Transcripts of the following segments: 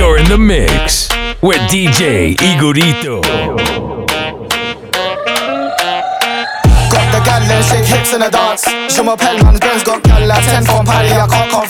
You're in the mix with DJ Igorito. Got the gal and shake hips in a dance. Je m'appelle man's Benz got gal like 10 from Paris, I can't come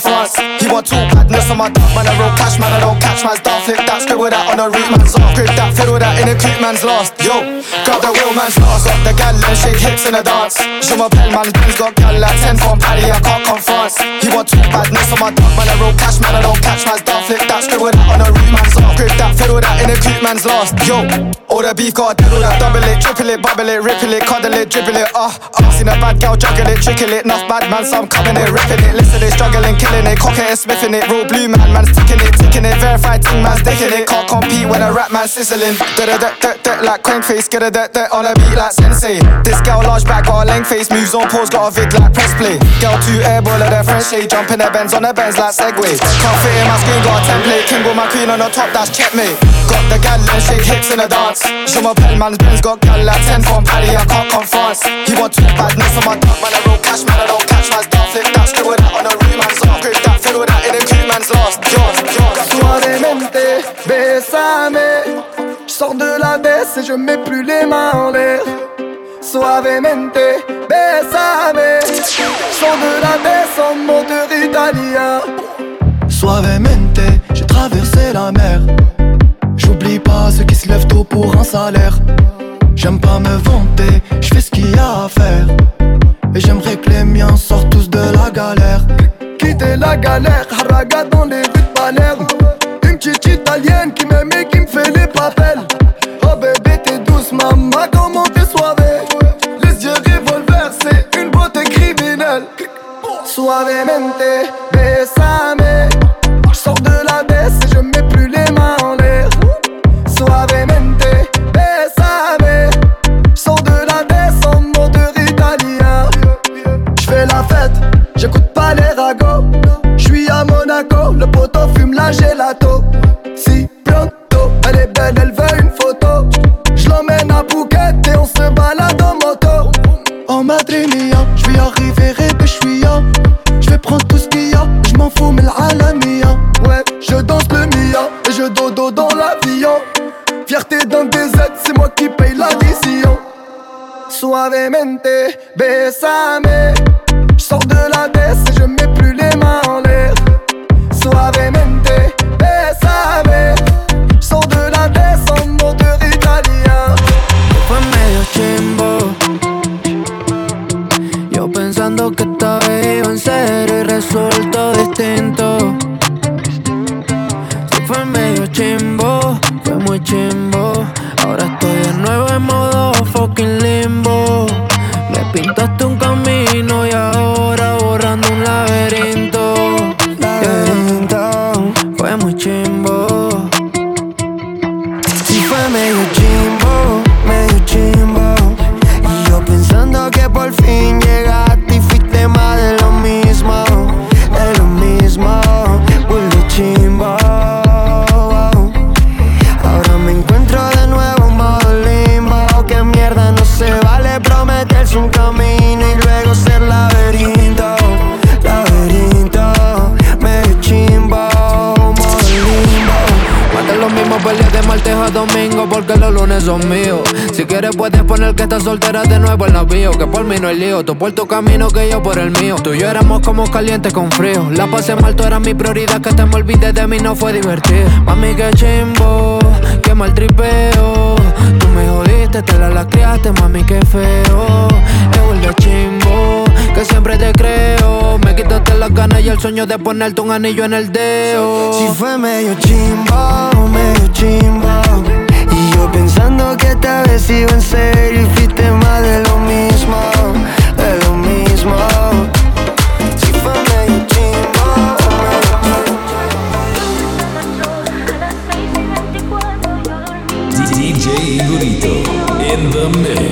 He want two badness on my dog, man, I roll cash, man, I don't catch man's dog. Flip that, scribble that on a root man's off. Grip that, fiddle that in a creep man's lost. Yo, grab the wheel man's lost. Got the gal and shake hips in a dance. Je m'appelle man's Benz got gal like 10 from Paris, I can't come France. He want two badness on my dog, man, I roll cash, man, I don't catch man's dog. Flip that, scribble that on a root man's off. Grip that, fiddle that in a creep man's lost. Yo, all the beef got diddle that, double it, triple it, bubble it, ripple it, cuddle it, dribble it, ah, uh, uh. Seen a bad girl juggle it, trickle it, enough bad man, so I'm coming it, ripping it. Listen, they struggling, killing it, cocking it, smithing it, real blue man, man's ticking it, ticking it, verified ting man's dicking it. Can't compete when a rap man sizzling. Da da da da da like crane face, get a da da on a beat like sensei. This girl large back, got a length face, moves on pause, got a vid like press play. Girl two airball of their French shade, jumping their bends on their bends like segway. Can't fit in my screen, got a template, king with my queen on the top, that's checkmate. Got the gal and shake hips in a dance. Je m'appelle man's Benz, got gal like 10 from Paris, I can't come France. He want two badness on my dog, man, I roll cash, man, I don't catch man's dog. Flip that, scribble that on a Je sors de la baisse et je mets plus les mains en l'air. Suavemente, bésame. Je sors de la baisse en moteur italien. Suavemente, j'ai traversé la mer. J'oublie pas ceux qui se lèvent tôt pour un salaire. J'aime pas me vanter, je fais ce qu'il y a à faire. Et j'aimerais que les miens sortent tous de la galère. Quitter la galère, haraga dans les rues de Palerme. Qui m'aime et qui me fait les papels. Oh bébé, t'es douce, maman, comment t'es soivée. Les yeux revolver, c'est une beauté criminelle. Suavemente, bésame. Je sors de la baisse et je mets plus les mains en l'air. Suavemente, bésame. Je sors de la baisse en moteur italien. Je fais la fête, j'écoute pas les ragots. Je suis à Monaco, le poteau fume la gelato. Je vais arriver et je vais prendre tout ce qu'il y a, je m'en fous, mais l'alamia. Ouais, je danse le mia et je dodo dans l'avion. Fierté d'un DZ, c'est moi qui paye l'addition. Suavemente, bésame. Je sors de la baisse et je fue puedes poner que estás soltera de nuevo en la. Que por mí no hay lío, tú por tu camino que yo por el mío. Tú y yo éramos como calientes con frío. La pasé mal, tú eras mi prioridad. Que te me olvides de mí no fue divertido. Mami, que chimbo, que mal tripeo. Tú me jodiste, te la lacreaste, mami, qué feo. Es el chimbo, que siempre te creo. Me quitaste las ganas y el sueño de ponerte un anillo en el dedo. Si fue medio chimbo, medio chimbo Pensando que esta vez iba en serio Y fuiste más de lo mismo, de lo mismo Si fue medio chimbo DJ Igorito in the mix.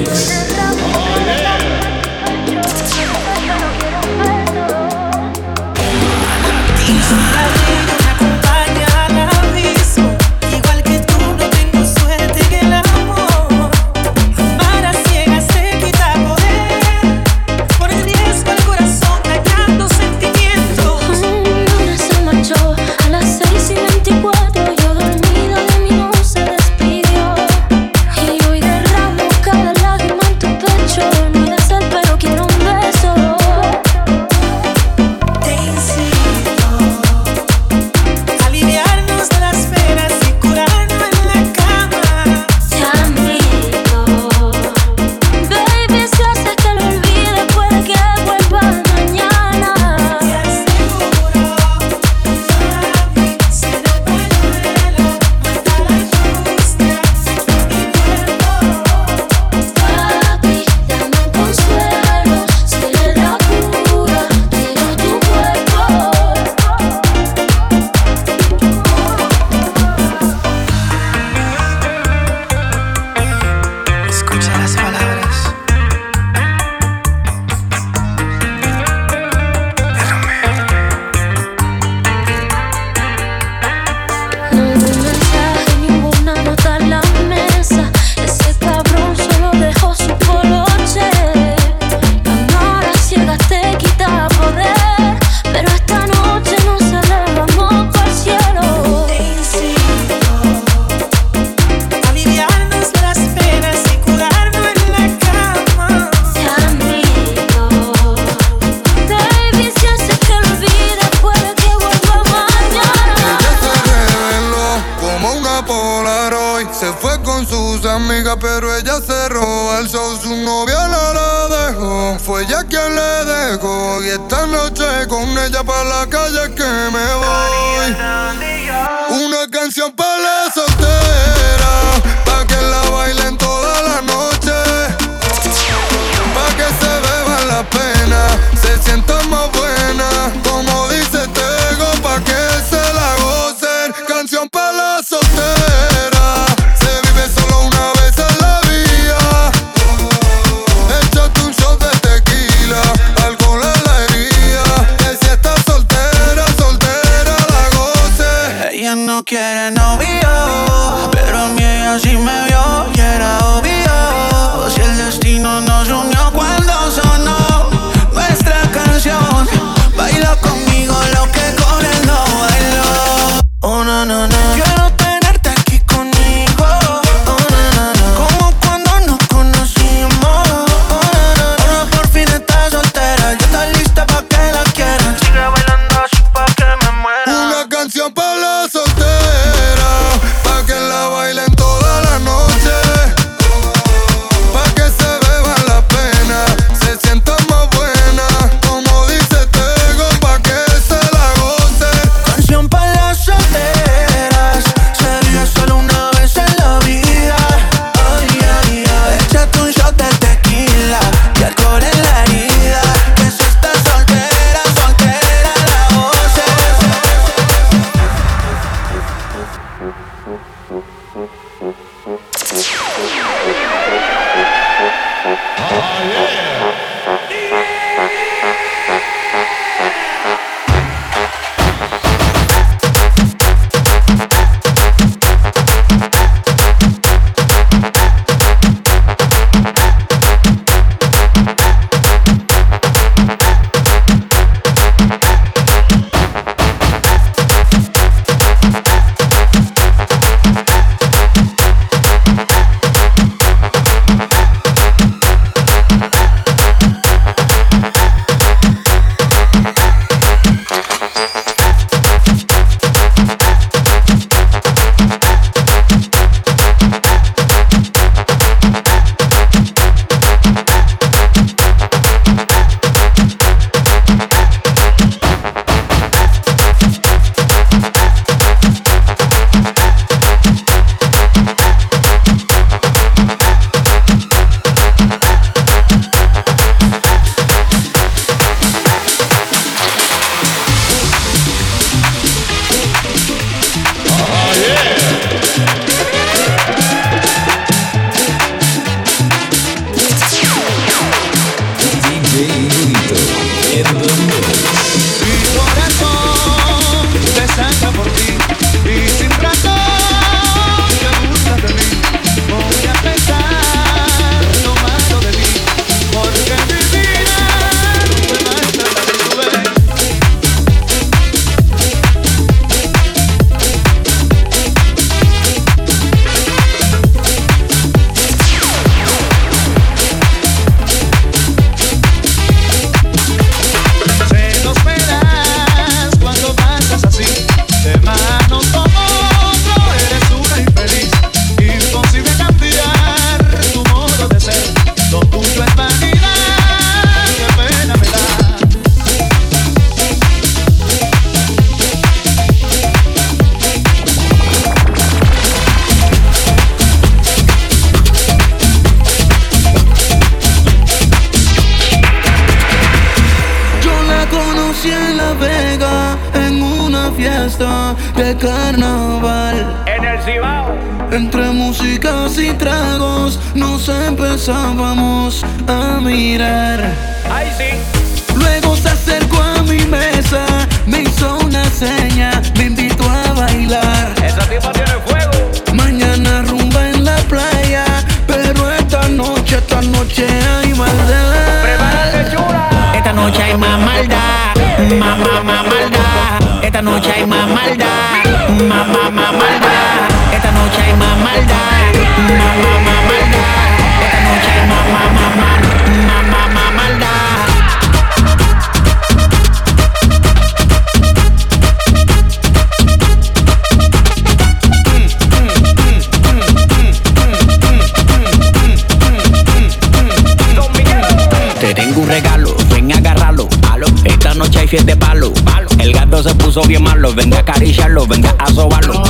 eso bien malo. Venga a acariciarlo, venga a sobarlo.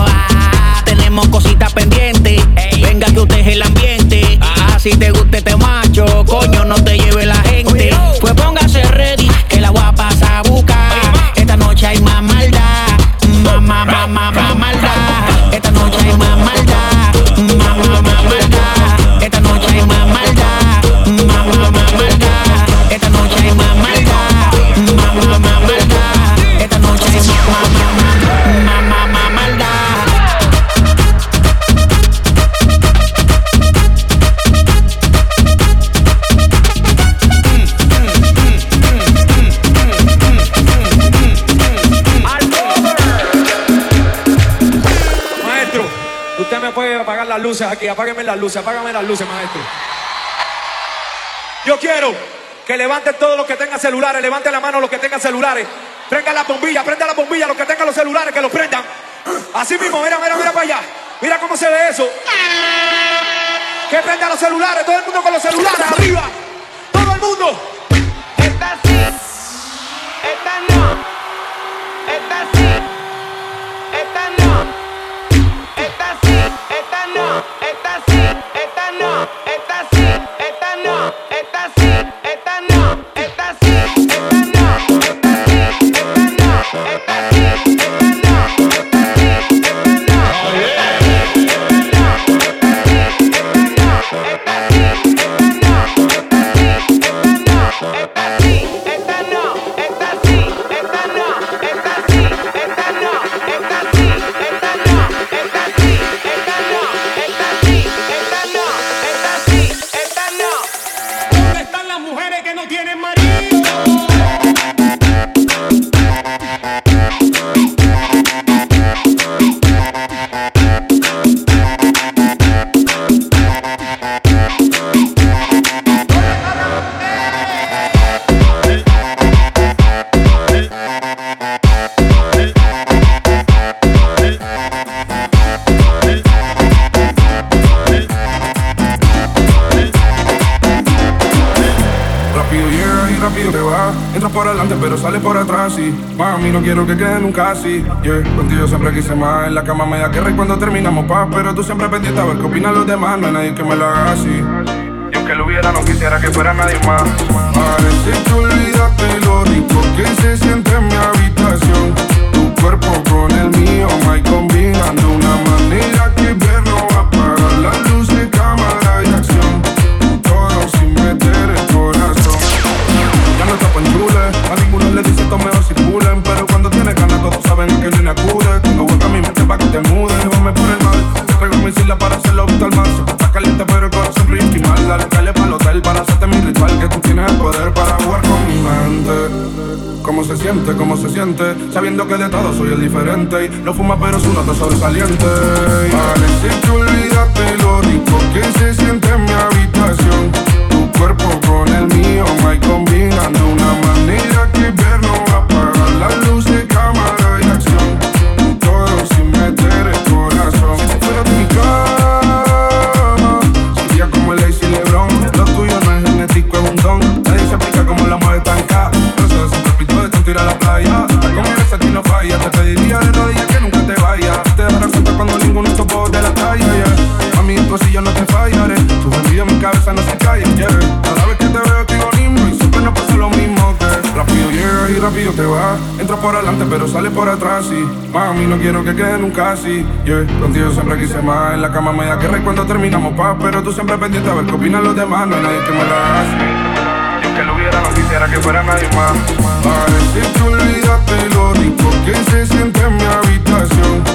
Tenemos cositas pendientes. Venga que usted es el ambiente. Ah, ah si te guste, te mato aquí, apáguenme las luces, apágame las luces, maestro. Yo quiero que levanten todos los que tengan celulares, levanten la mano los que tengan celulares, prendan la bombilla, prendan la bombilla, los que tengan los celulares, que los prendan. Así mismo, mira, mira, mira para allá. Mira cómo se ve eso. Que prendan los celulares, todo el mundo con los celulares arriba. Todo el mundo. Esta sí. Esta no. casi, yeah. Contigo siempre quise más. En la cama me da guerra y cuando terminamos paz. Pero tú siempre pendiente a ver qué opinan los demás. No hay nadie que me lo haga así. Y aunque lo hubiera, no quisiera que fuera nadie más. Parece que olvidaste lo rico que se siente en mi habitación. Tu cuerpo con el mío, my combinando una manera que veo Sabiendo que de todo soy el diferente y No fuma pero su nota sobresaliente Parece que olvidaste lo rico que se siente Mami, no quiero que quede nunca así. Yeah. Contigo siempre quise más. En la cama me da guerra y cuando terminamos paz. Pero tú siempre pendiente a ver qué opinan los demás. No hay nadie que me la hace. Yo que lo hubiera, no quisiera que fuera nadie más. Parece que olvidaste lo rico que se siente en mi habitación.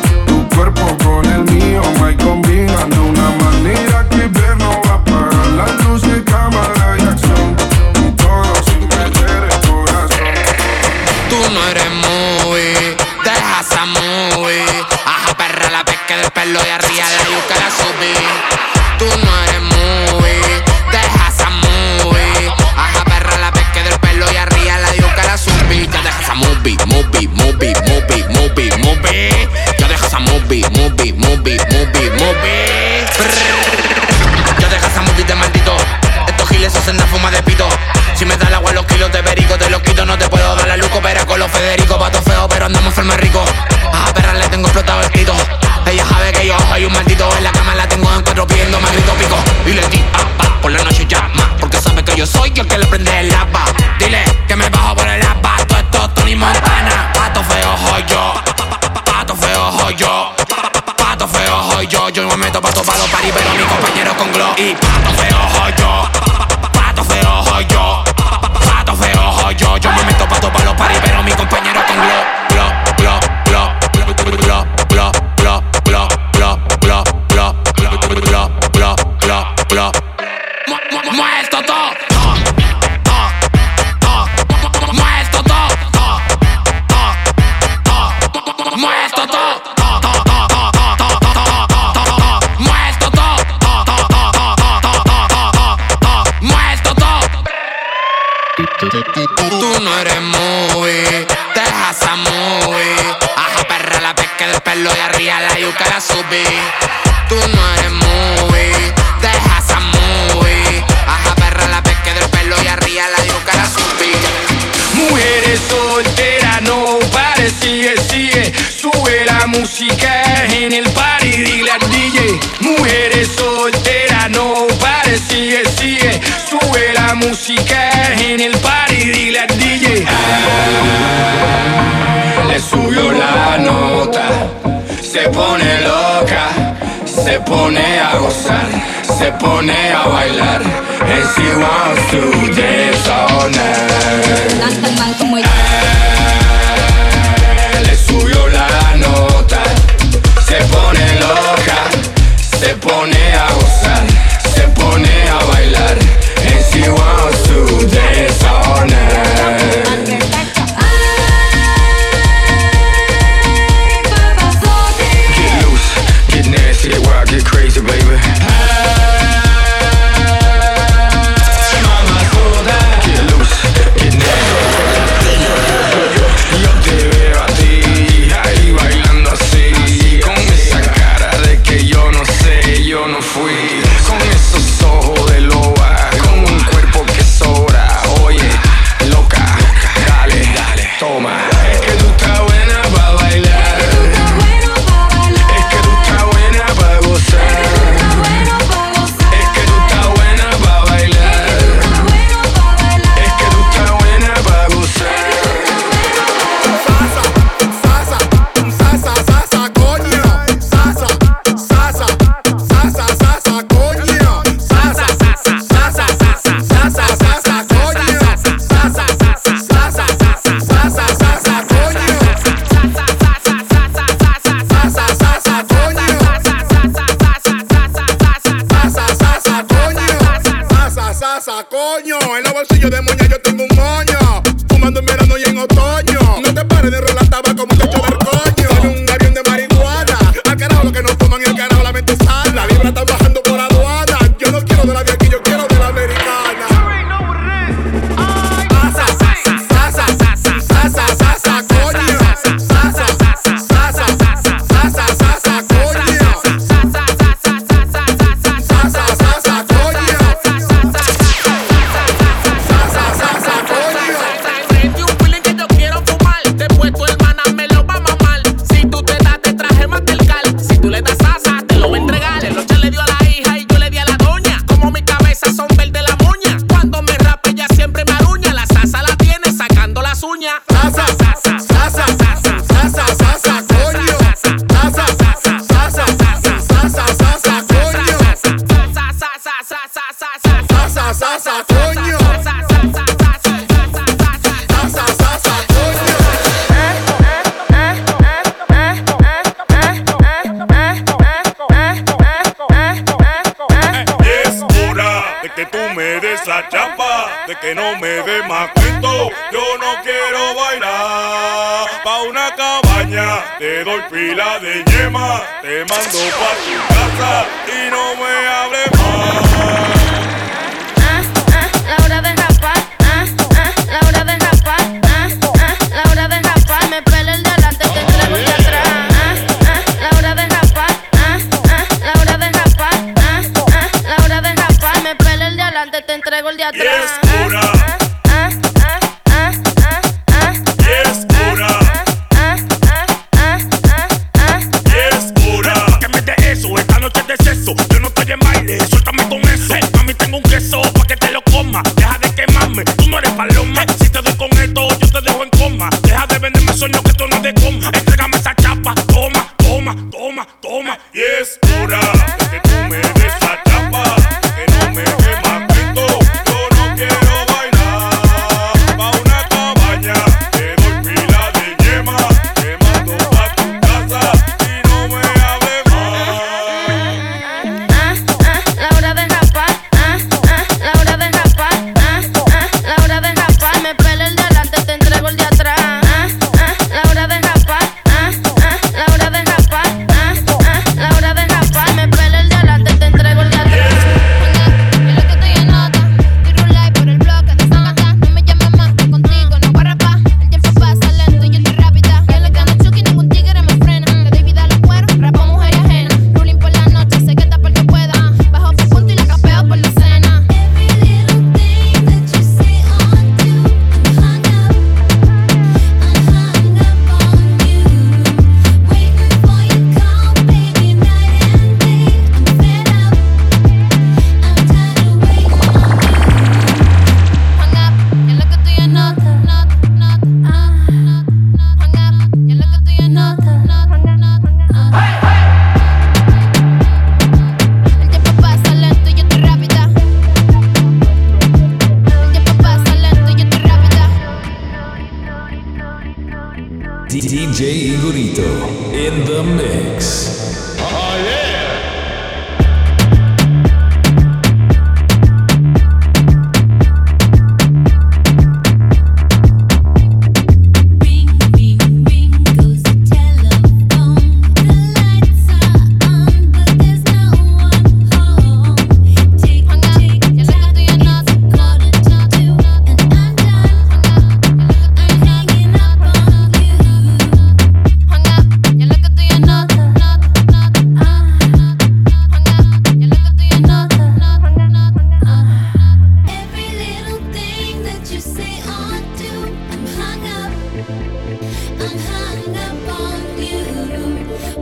Hung up on you.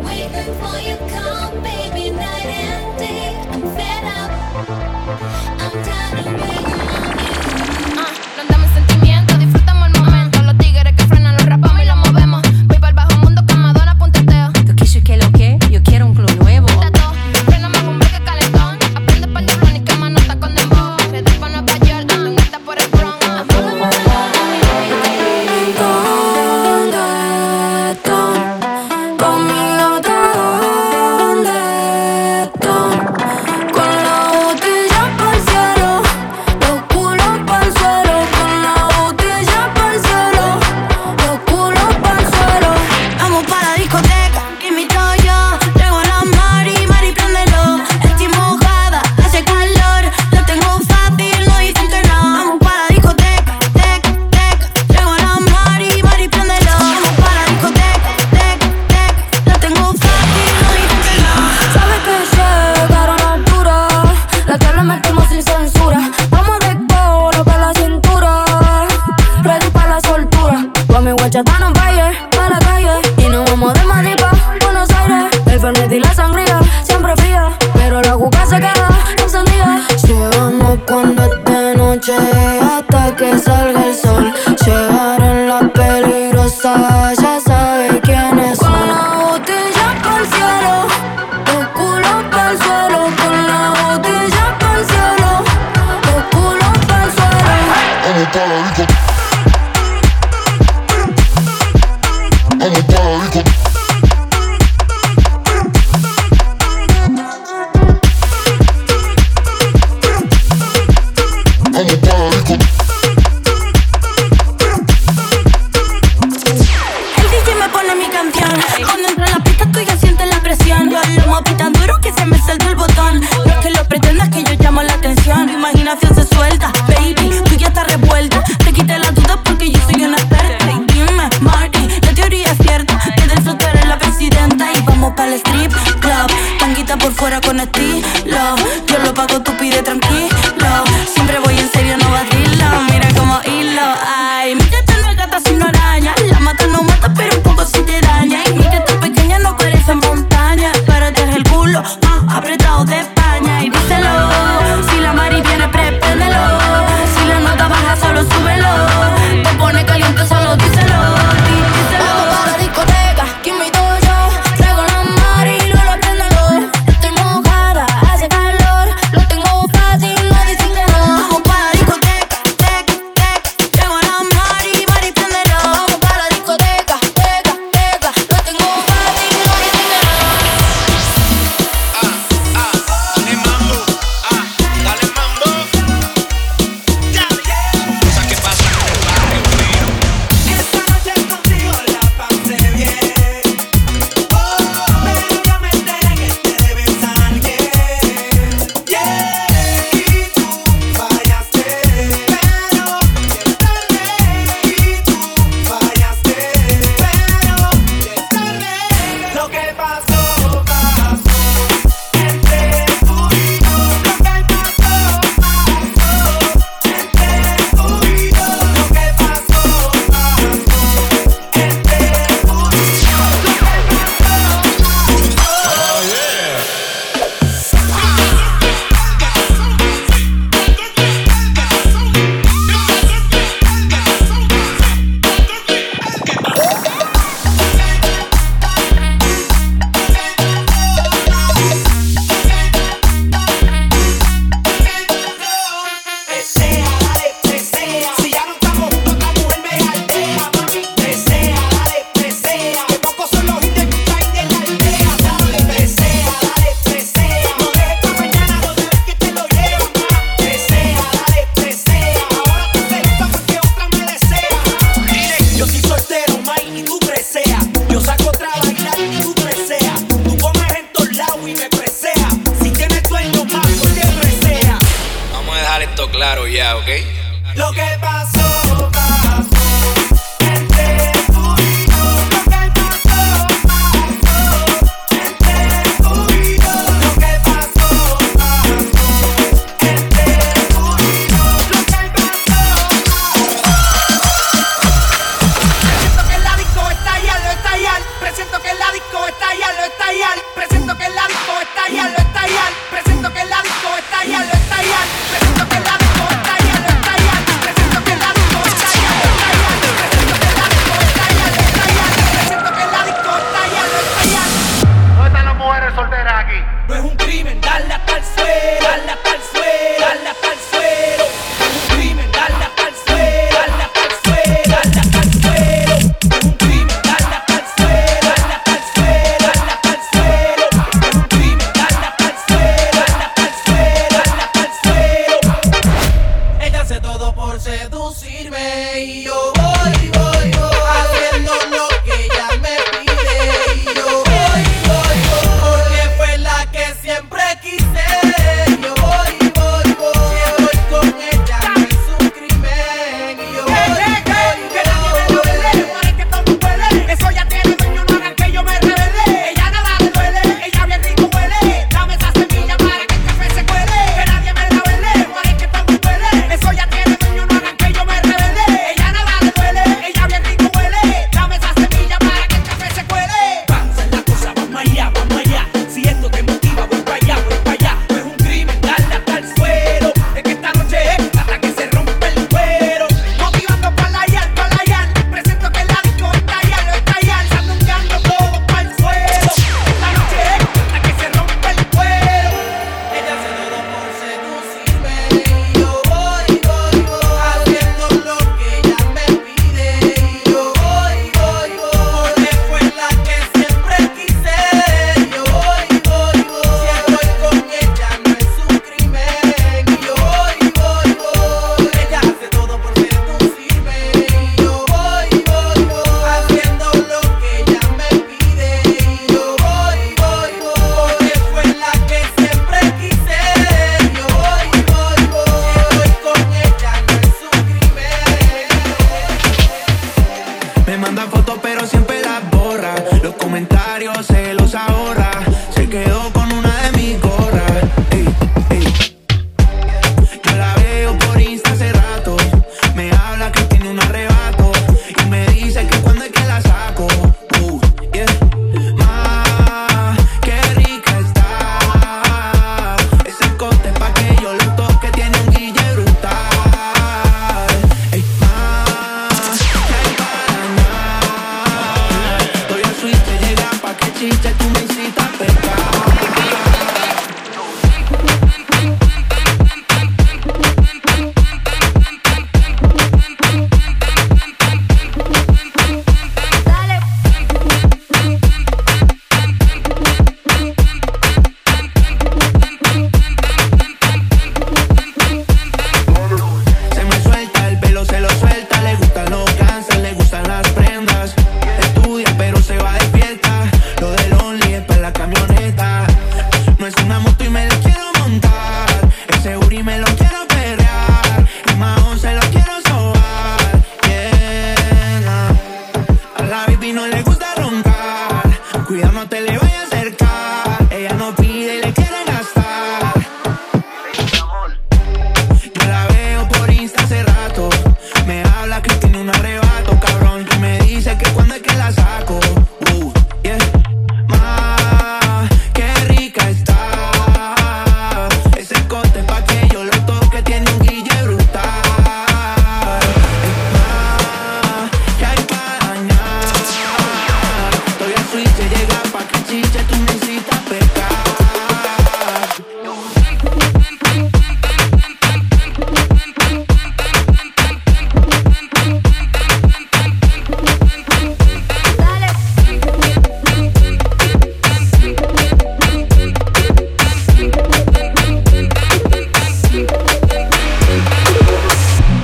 Waiting for your call, baby,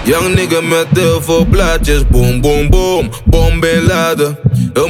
Young nigga met heel veel plaatjes, boom boom boom, bom ben laden.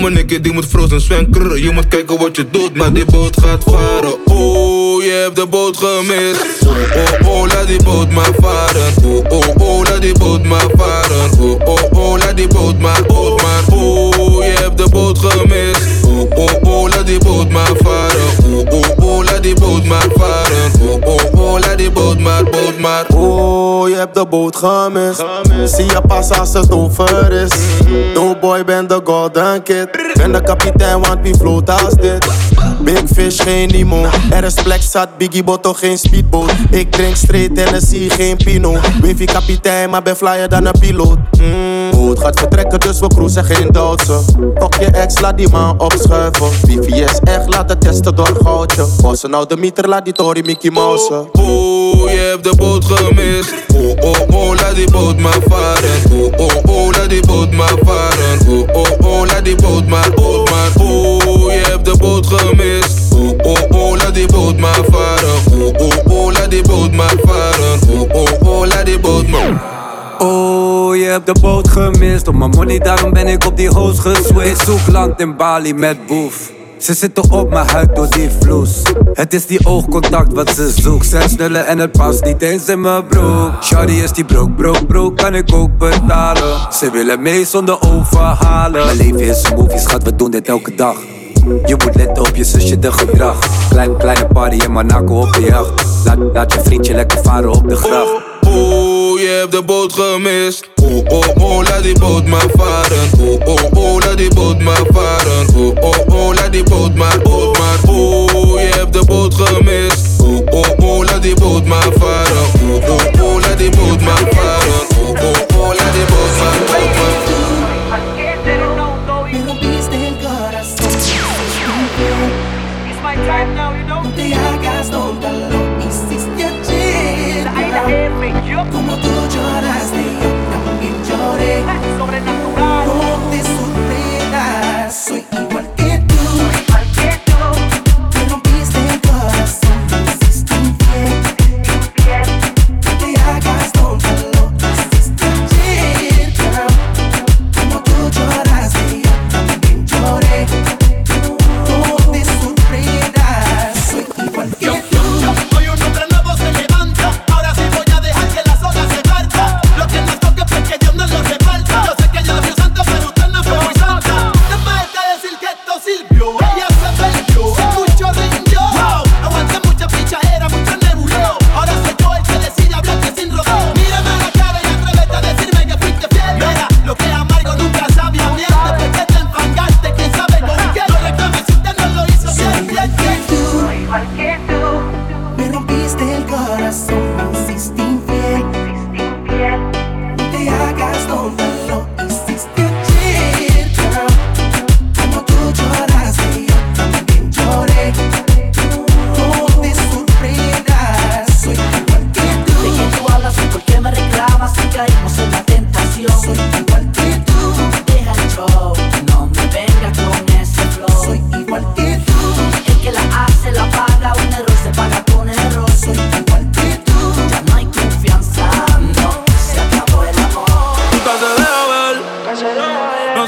Mijn nigga die moet frozen zwem krrr. Je moet kijken wat je doet, maar die boot gaat varen. Oh, je hebt de boot gemist. Oh, oh, oh, laat die boot maar varen. Oh, oh, oh, laat die boot maar varen. Oh, oh, oh, laat die boot maar, boot maar. Oh, je hebt de boot gemist. Oh, oh, oh, laat die boot maar varen. Oh, oh, laat die boot maar varen. Oh, oh, oh, laat die boot maar, boot maar. Oh, je hebt de boot gemist. Zie je pas als het over is. No boy, ben de golden kid. Ben de kapitein, want wie float als dit. Big fish, geen limo. Er is plek zat, Biggie Botto, geen speedboot. Ik drink straight Tennessee, geen pino. Wavy kapitein, maar ben flyer dan een piloot. Mm, boot gaat vertrekken, dus we cruisen, geen Duitse. Fok je ex, laat die man opschuiven. VVS echt, laat het testen door goudje. Nou de meter, laat die Tory Mickey Mouse. Oh, je hebt de boot gemist. Oh, oh, oh, laat die boot maar varen. Oh, oh, oh, laat die boot maar varen. Oh, oh, oh, laat die boot maar, boot maar. Oh, je hebt de boot gemist. Oh, oh, oh, laat die boot maar varen. Oh, oh, oh, laat die boot maar varen. Oh, oh, oh, laat die boot maar. Oh, je hebt de boot gemist. Op mijn money, daarom ben ik op die hoes geswitcht. Zoek land in Bali met boef. Ze zitten op mijn huid door die vloes. Het is die oogcontact wat ze zoekt. Zes nullen en het past niet eens in mijn broek. Shawty is die broek, broek, broek, kan ik ook betalen. Ze willen mee zonder overhalen. Mijn leven is een movie, schat, we doen dit elke dag. Je moet letten op je zusje de gedrag. Klein, kleine party in Monaco op de jacht. Laat, laat je vriendje lekker varen op de gracht. Oh, je hebt de boot gemist. Oh, oh, oh, laat die boot maar varen. Oh, oh, oh, laat die boot maar varen. Oh, oh, oh, laat die boot maar, boot maar.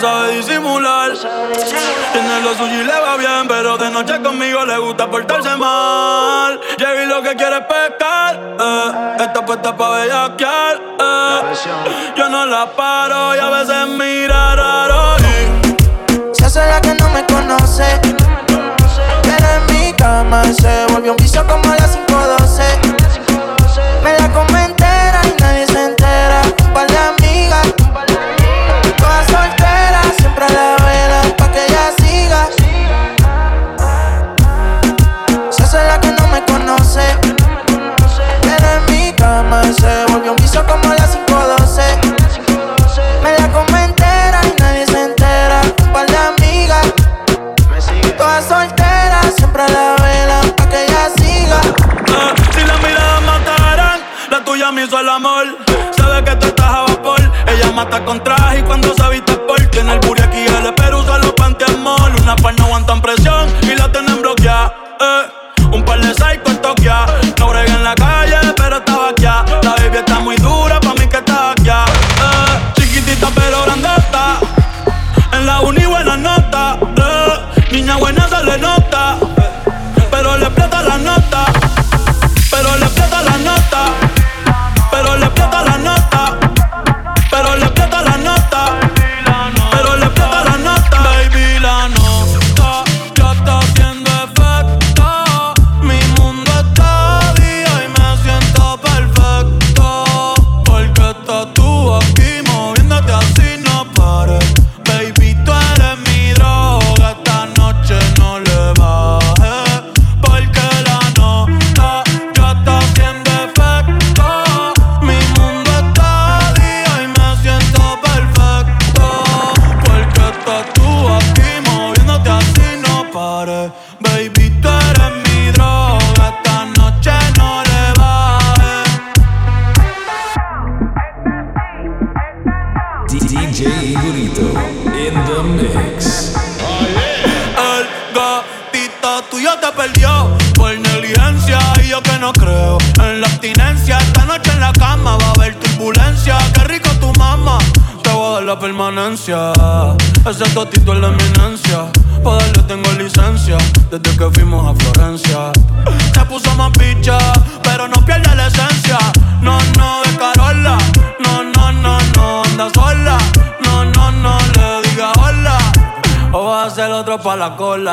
Sabe disimular. Tiene lo suyo y le va bien, pero de noche conmigo le gusta portarse mal. Llegué lo que quiere pescar, eh. Está puesta pa' bellaquear, eh. Yo no la paro y a veces mira raro. y Se hace la que no me conoce. Pero en mi cama se volvió un vicio como a las 5.12.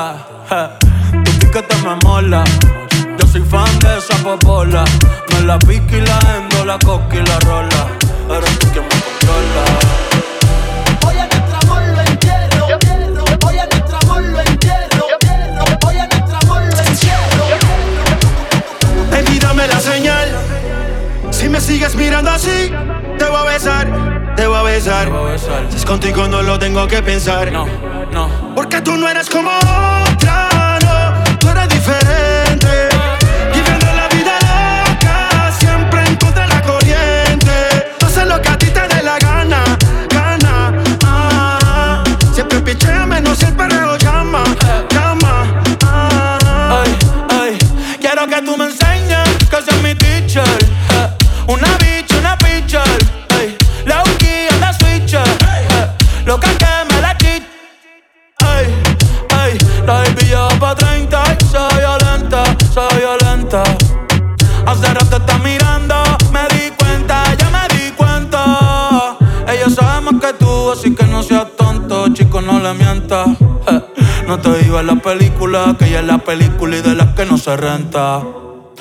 la cola. Je, Tu piquete me mola. Yo soy fan de esa popola. Me la pica y la endo, la coca y la rola. Eres tú quien me controla. Hoy a nuestro amor lo entierro. Hoy a nuestro amor lo entierro. Hoy a nuestro amor lo entierro. Baby, dame la señal. Si me sigues mirando así, te voy a besar, te voy a besar. Si es contigo no lo tengo que pensar. No, Porque tú no eres como que no seas tonto, chico, no le mientas. No te en la película, que ella es la película y de las que no se renta.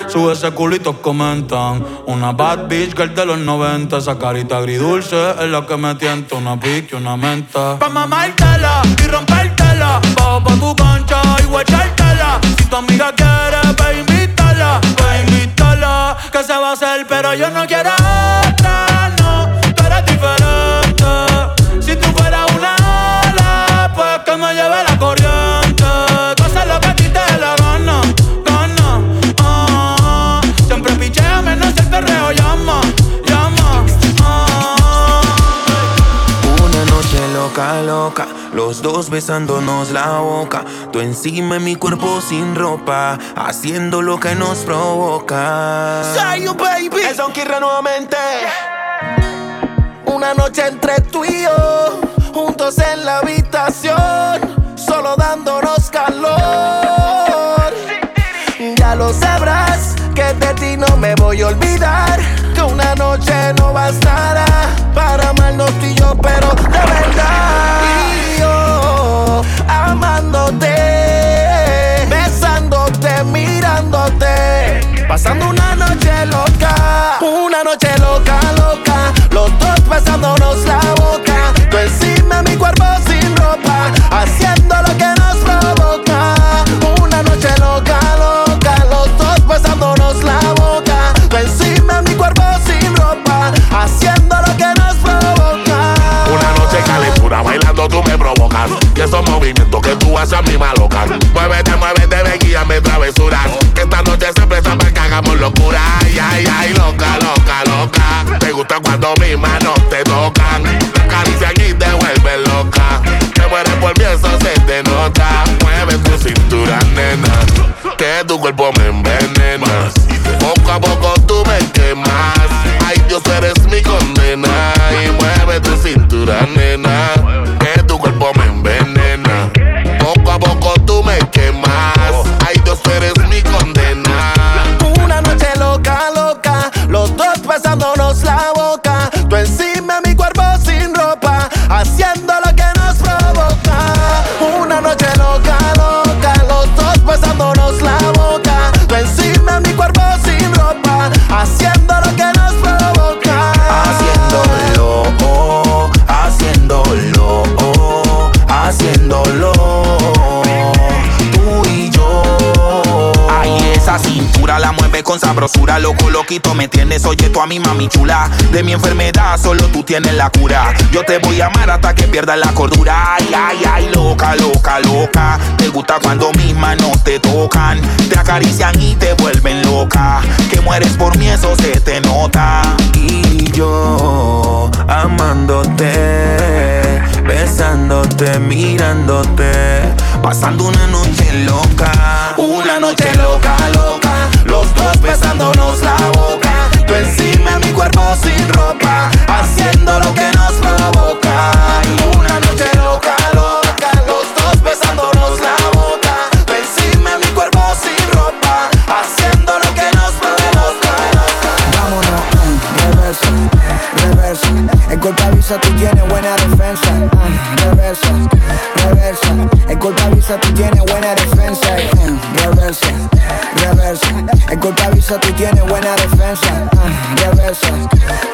Sube ese culito, comentan. Una bad bitch girl de los 90. Esa carita agridulce es la que me tienta. Una pique, una menta. Pa' mamártela y rompértela. Bajo pa' tu cancha y guachártela. Si tu amiga quiere, ve invítala. Ve invítala. Que se va a hacer, pero yo no quiero los dos besándonos la boca. Tú encima de mi cuerpo sin ropa, haciendo lo que nos provoca. Say you baby. Es Don Kirra nuevamente. Una noche entre tú y yo, juntos en la habitación, solo dándonos calor. Ya lo sabrás que de ti no me voy a olvidar. Que una noche no bastará para amarnos tú y yo, pero de verdad. Y yo amándote, besándote, mirándote. Pasando una noche loca, una noche loca, loca. Los dos besándonos la boca. Haces a mí me alocan. Muévete, muévete, ven travesuras. Que esta noche se presta para que hagamos locura. Ay, ay, ay, loca, loca, loca. Te gusta cuando mis manos te tocan. Carician y te vuelven loca. Te mueres por mí, eso se te nota. Mueve tu cintura, nena. Que tu cuerpo me envenena. Poco a poco tú me quemas. Ay, Dios, eres mi condena. Y mueve tu cintura, nena. Loco, loquito, me tienes. Oye, tú a mi mami chula. De mi enfermedad, solo tú tienes la cura. Yo te voy a amar hasta que pierdas la cordura. Ay, ay, ay, loca, loca, loca. Te gusta cuando mis manos te tocan. Te acarician y te vuelven loca. Que mueres por mí, eso se te nota. Y yo amándote, besándote, mirándote, pasando una noche loca. Una noche loca, loca, besándonos la boca. Tú encima mi cuerpo sin ropa, haciendo lo que nos provoca. Una noche Avisa, tú tienes buena defensa. ah, reversa,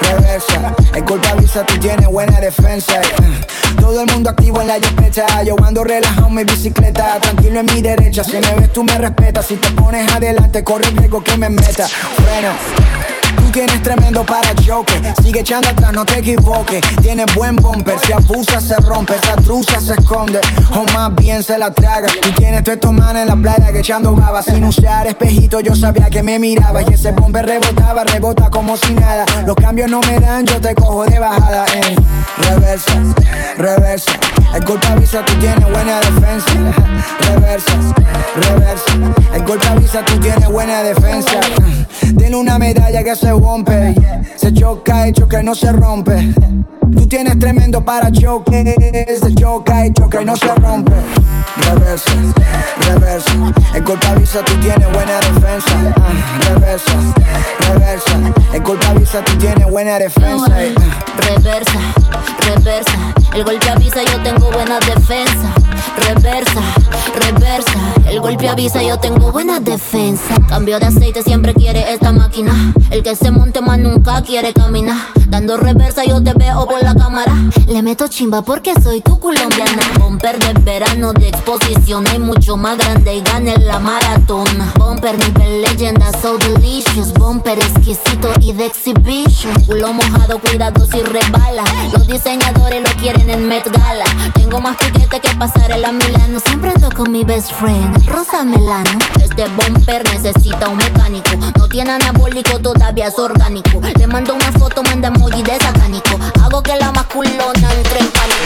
reversa. El golpe avisa, tú tienes buena defensa. ah. Todo el mundo activo en la jipeta. Yo ando relajado en mi bicicleta. Tranquilo en mi derecha. Si me ves, tú me respetas. Si te pones adelante, corre el riesgo que me meta. Freno. Tienes tremendo para choque. Sigue echando atrás, no te equivoques. Tienes buen bumper, si abusa se rompe, esa truza se esconde. O más bien se la traga. Tú tienes todos estos en la playa que echando baba. Sin usar espejito, yo sabía que me miraba. Y ese bumper rebotaba, rebota como si nada. Los cambios no me dan, yo te cojo de bajada. Eh. Reversa, reversa. El golpe avisa, tú tienes buena defensa. Reversa, reversa. El golpe avisa, tú tienes buena defensa. Tiene una medalla que se Se choca, hecho que no se rompe. Tú tienes tremendo para choque. Se choca y choca y no se rompe. Reversa, reversa. El golpe avisa, tú tienes buena defensa. Ah, reversa, reversa. El golpe avisa, tú tienes buena defensa. Reversa, reversa. El golpe avisa, yo tengo buena defensa. Reversa, reversa. El golpe avisa, yo tengo buena defensa. Cambio de aceite, siempre quiere esta máquina. El que se monte más nunca quiere caminar. Dando reversa, yo te veo por la cámara. Le meto chimba porque soy tu colombiana. Bumper de verano de exposición. Hay mucho más grande y gane la maratona. Bumper nivel leyenda, so delicious. Bumper exquisito y de exhibition. Culo mojado, cuidado si resbala. Los diseñadores lo quieren en Met Gala. Tengo más piquete que pasar el Milano. Siempre ando con mi best friend, Rosa Melano. Este bumper necesita un mecánico. No tiene anabólico, todavía Le mando una foto, manda emoji de satánico. Hago que la masculona entre en pánico.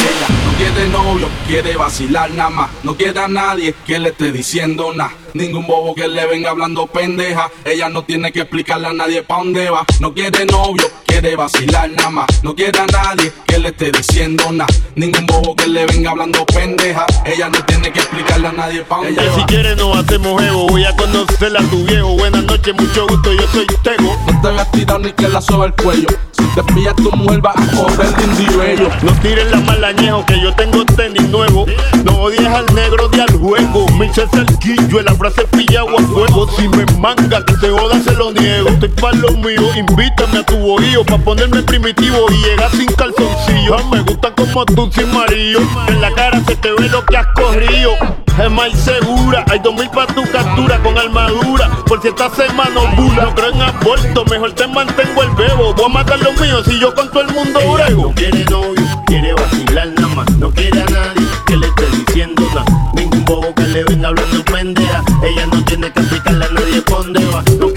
No quiere novio, quiere vacilar nada más. No quiere a nadie que le esté diciendo nada. Ningún bobo que le venga hablando pendeja. Ella no tiene que explicarle a nadie pa' dónde va. No quiere novio, quiere quiere vacilar nada más. No quiere a nadie que le esté diciendo nada. Ningún bobo que le venga hablando pendeja. Ella no tiene que explicarle a nadie pa' dónde Que si va. quieres nos hacemos ego. Voy a conocer a tu viejo. Buenas noches, mucho gusto, yo soy Tego. No te veas tirado ni que la soba el cuello. Si te pillas tu mujer a correr de individuo. No tires la malañejo que yo tengo tenis nuevo. No odies al negro de al juego. Me echa cerquillo, la frase pillado a fuego. Si me manga que te joda se lo niego. Estoy pa' lo mío, invítame a tu bohío. Pa' ponerme primitivo y llegar sin calzoncillo. Ah, Me gusta como tú sin marido. En la cara se te ve lo que has corrido. Es más segura, hay dos mil pa' tu captura con armadura. Por si esta semana bula. No creo en aborto, mejor te mantengo el bebo. Voy a matar los míos si yo con todo el mundo brego. No quiere novio, quiere vacilar nada más. No quiere a nadie que le esté diciendo nada. Ningún bobo que le venga hablando pendeja. Ella no tiene que explicarle a nadie dónde va.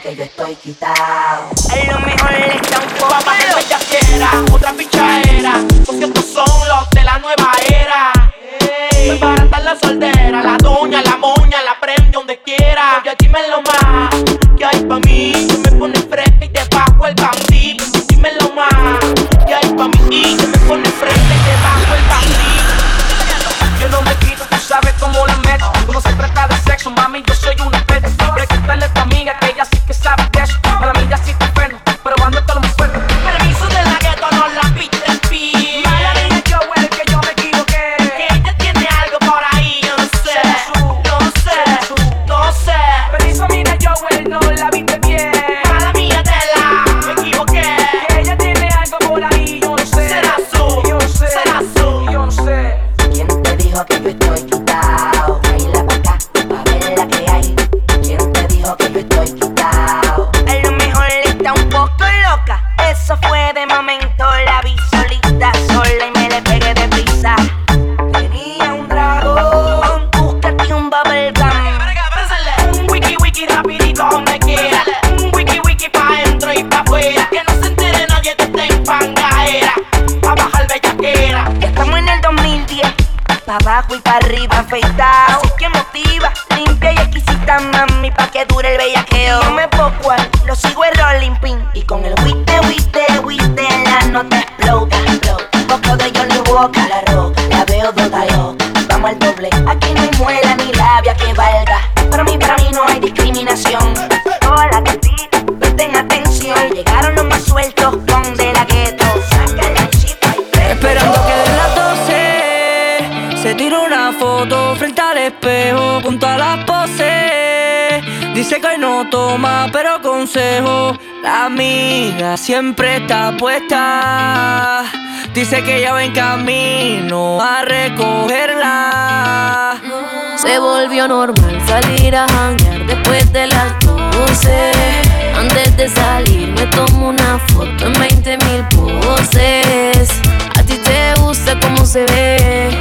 ¿Quién te dijo que yo estoy quitado? A lo mejor está un poco loca. ella quiera, otra pichadera. Porque estos son los de la nueva era. Me barata la soltera, la doña, la moña, la prende donde quiera. Oye, dímelo más, todas las poses. Dice que hoy no toma, pero consejo. La amiga siempre está puesta. Dice que ya va en camino a recogerla. Se volvió normal salir a janguear después de las 12. Antes de salir me tomo una foto en 20 mil poses. A ti te gusta cómo se ve.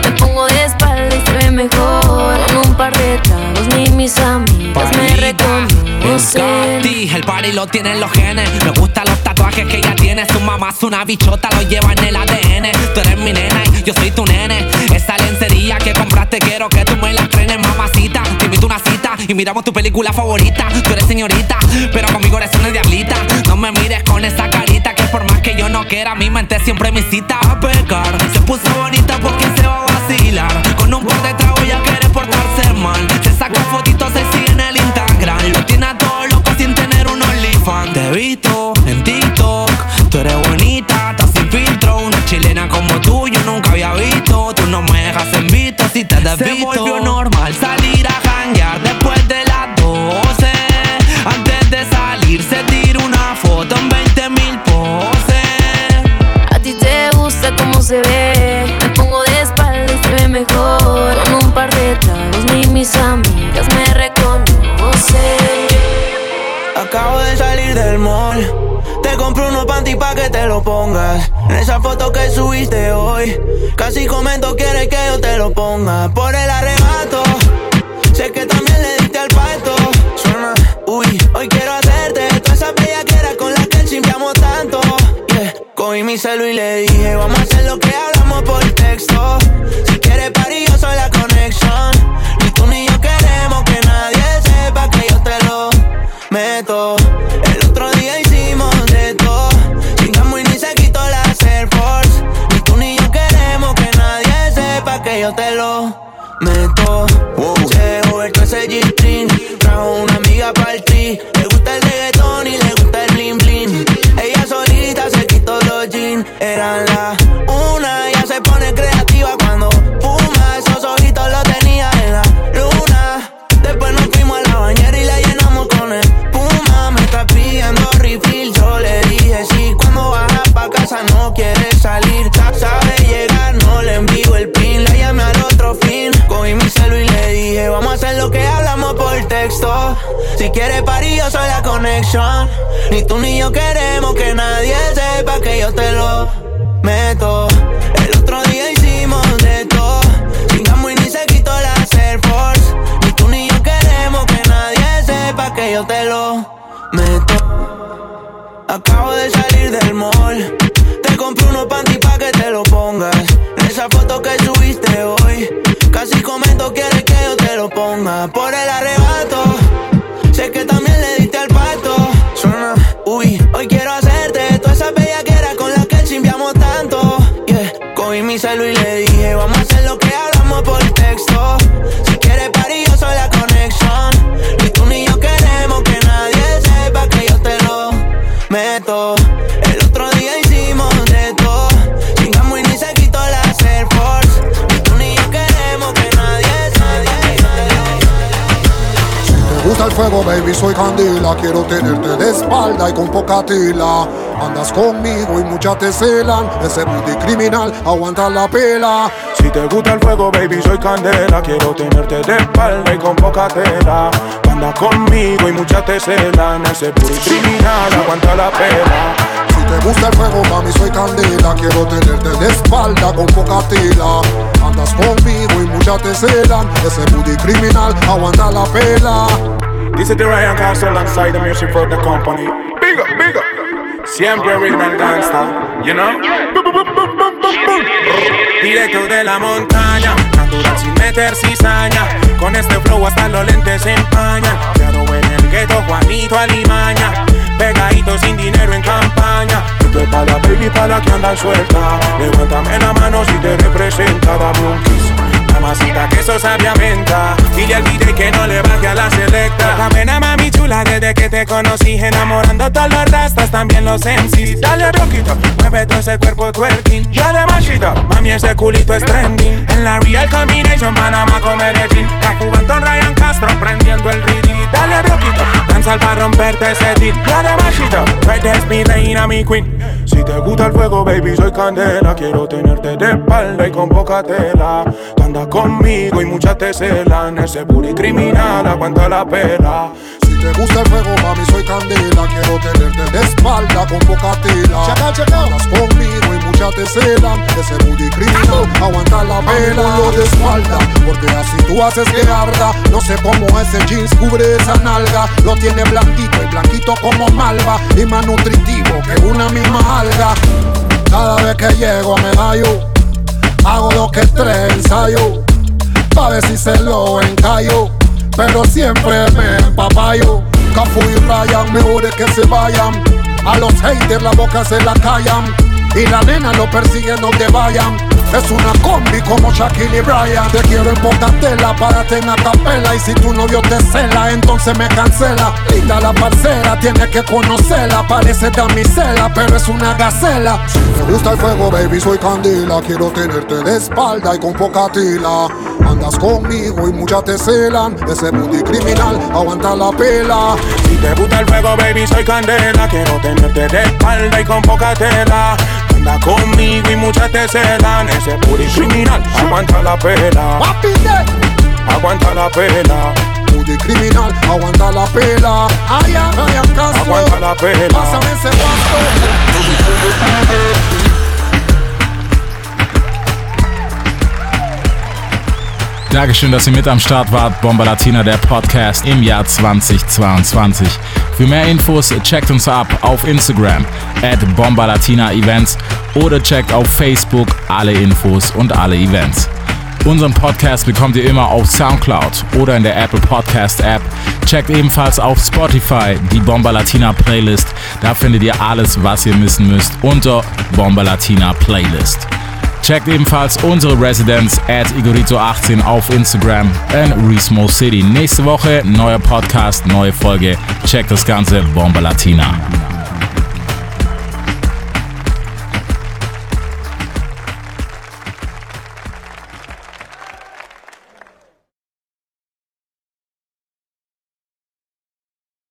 Mejor. Con un par de tragos ni mis amigas me reconocen. El party lo tienen los genes. Me gustan los tatuajes que ella tiene. Su mamá es una bichota, lo lleva en el ADN. Tú eres mi nena y yo soy tu nene. Esa lencería que compraste, quiero que tú me la trenes, mamacita. Te invito a una cita y miramos tu película favorita. Tú eres señorita, pero conmigo eres una diablita. No me mires con esa carita que por más que yo no quiera, mi mente siempre me cita a pecar. Se puso bonita porque se va si te. Se volvió normal lo pongas. En esa foto que subiste hoy. Casi comento, quieres que yo te lo ponga. Por el arrebato. Sé que también le diste al pato. Suena, uy, hoy quiero hacerte toda esa bella que era con la que chimpeamos tanto. Yeah. Cogí mi celu y le dije, vamos a hacer lo que hablamos por texto. Si quieres party, yo soy la conexión. Ni tú ni yo queremos que nadie sepa que yo te lo meto. Si quiere parir, yo soy la conexión. Ni tú ni yo queremos que nadie sepa que yo te lo meto. El otro día hicimos de todo. Chingamos y ni se quitó la Air Force. Ni tú ni yo queremos que nadie sepa que yo te lo meto. Acabo de salir del mall. Te compré unos panty pa' que te lo pongas. En esa foto que subiste hoy. Casi comento, quieres que yo te lo ponga. Por el gusta el fuego, baby, soy candela. Quiero tenerte de espalda y con poca tela. Andas conmigo y muchas te celan. Ese booty criminal aguanta la pela. Si te gusta el fuego, baby, soy candela. Quiero tenerte de espalda y con poca tela. Anda conmigo y muchas te celan. Ese puri criminal aguanta la pena. Si te gusta el fuego, mami, soy candela. Quiero tenerte de espalda con poca tela. Andas conmigo y muchas te celan. Ese booty criminal aguanta la pela. This is the Ryan Castle alongside the music for the company. Big up, big up. Siempre and gangsta, you know? Directo de la montaña, natural sin meter cizaña. Con este flow hasta los lentes se empañan. Claro en el gueto, Juanito Alimaña. Pegadito sin dinero en campaña. Esto es para la baby, para la que andan suelta. Levántame la mano si te representa, dame un kiss. Mamacita que eso sabe a venta Dile al DJ que no le baje a la selecta. La buena mami chula desde que te conocí Enamorando a todos los rastas, también los MCs Dale bronquito, mueve todo ese cuerpo twerking. Dale machito, mami ese culito es trending. En la Real Combination, Panamá con Medellín. La Juventud Ryan Castro prendiendo el ritmo Dale bronquito, danza para romperte ese tit Dale machito, right there's mi reina, mi queen. Si te gusta el fuego, baby, soy candela. Quiero tenerte de espalda y con poca tela. Tú andas conmigo y muchas te celan. Ese booty criminal aguanta la pela te gusta el fuego, mami, soy candela Quiero tenerte de espalda con poca tela. Checa, checa. Andas conmigo y muchas te celan Ese booty criminal aguanta la pela Lo de espalda, porque así tú haces que arda. No sé cómo ese jeans cubre esa nalga. Lo tiene blandito y blanquito como malva Y más nutritivo que una misma alga. Cada vez que llego a medallo Hago lo que tres ensayo Pa' ver si se lo encallo Pero siempre me empapayo. Cafu y Ryan, mejores que se vayan. A los haters la boca se la callan. Y la nena lo persiguen donde vayan. Es una combi como Shaquille y Brian. Te quiero en poca tela, párate en capela. Y si tu novio te cela, entonces me cancela. Linda la parcera, tienes que conocerla. Parece damisela, pero es una gacela. Si te gusta el fuego, baby, soy candela Quiero tenerte de espalda y con poca tila Andas conmigo y muchas te celan. Ese booty criminal, aguanta la pela. Si te gusta el fuego, baby, soy candela. Quiero tenerte de espalda y con poca tela. Anda conmigo y muchas te celan. Ese booty criminal, aguanta la pela. Aguanta la pela. Booty criminal, aguanta la pela. Ay, ay, Castro Aguanta la pela. Pásame ese guasto Dankeschön, dass ihr mit am Start wart. Bomba Latina, der Podcast im Jahr 2022. Für mehr Infos checkt uns ab auf Instagram at Bomba Latina Events oder checkt auf Facebook alle Infos und alle Events. Unseren Podcast bekommt ihr immer auf Soundcloud oder in der Apple Podcast App. Checkt ebenfalls auf Spotify die Bomba Latina Playlist. Da findet ihr alles, was ihr wissen müsst unter Bomba Latina Playlist. Checkt ebenfalls unsere Residenz at Igorito18 auf Instagram and Resmo City. Nächste Woche neuer Podcast, neue Folge. Checkt das Ganze, Bomba Latina.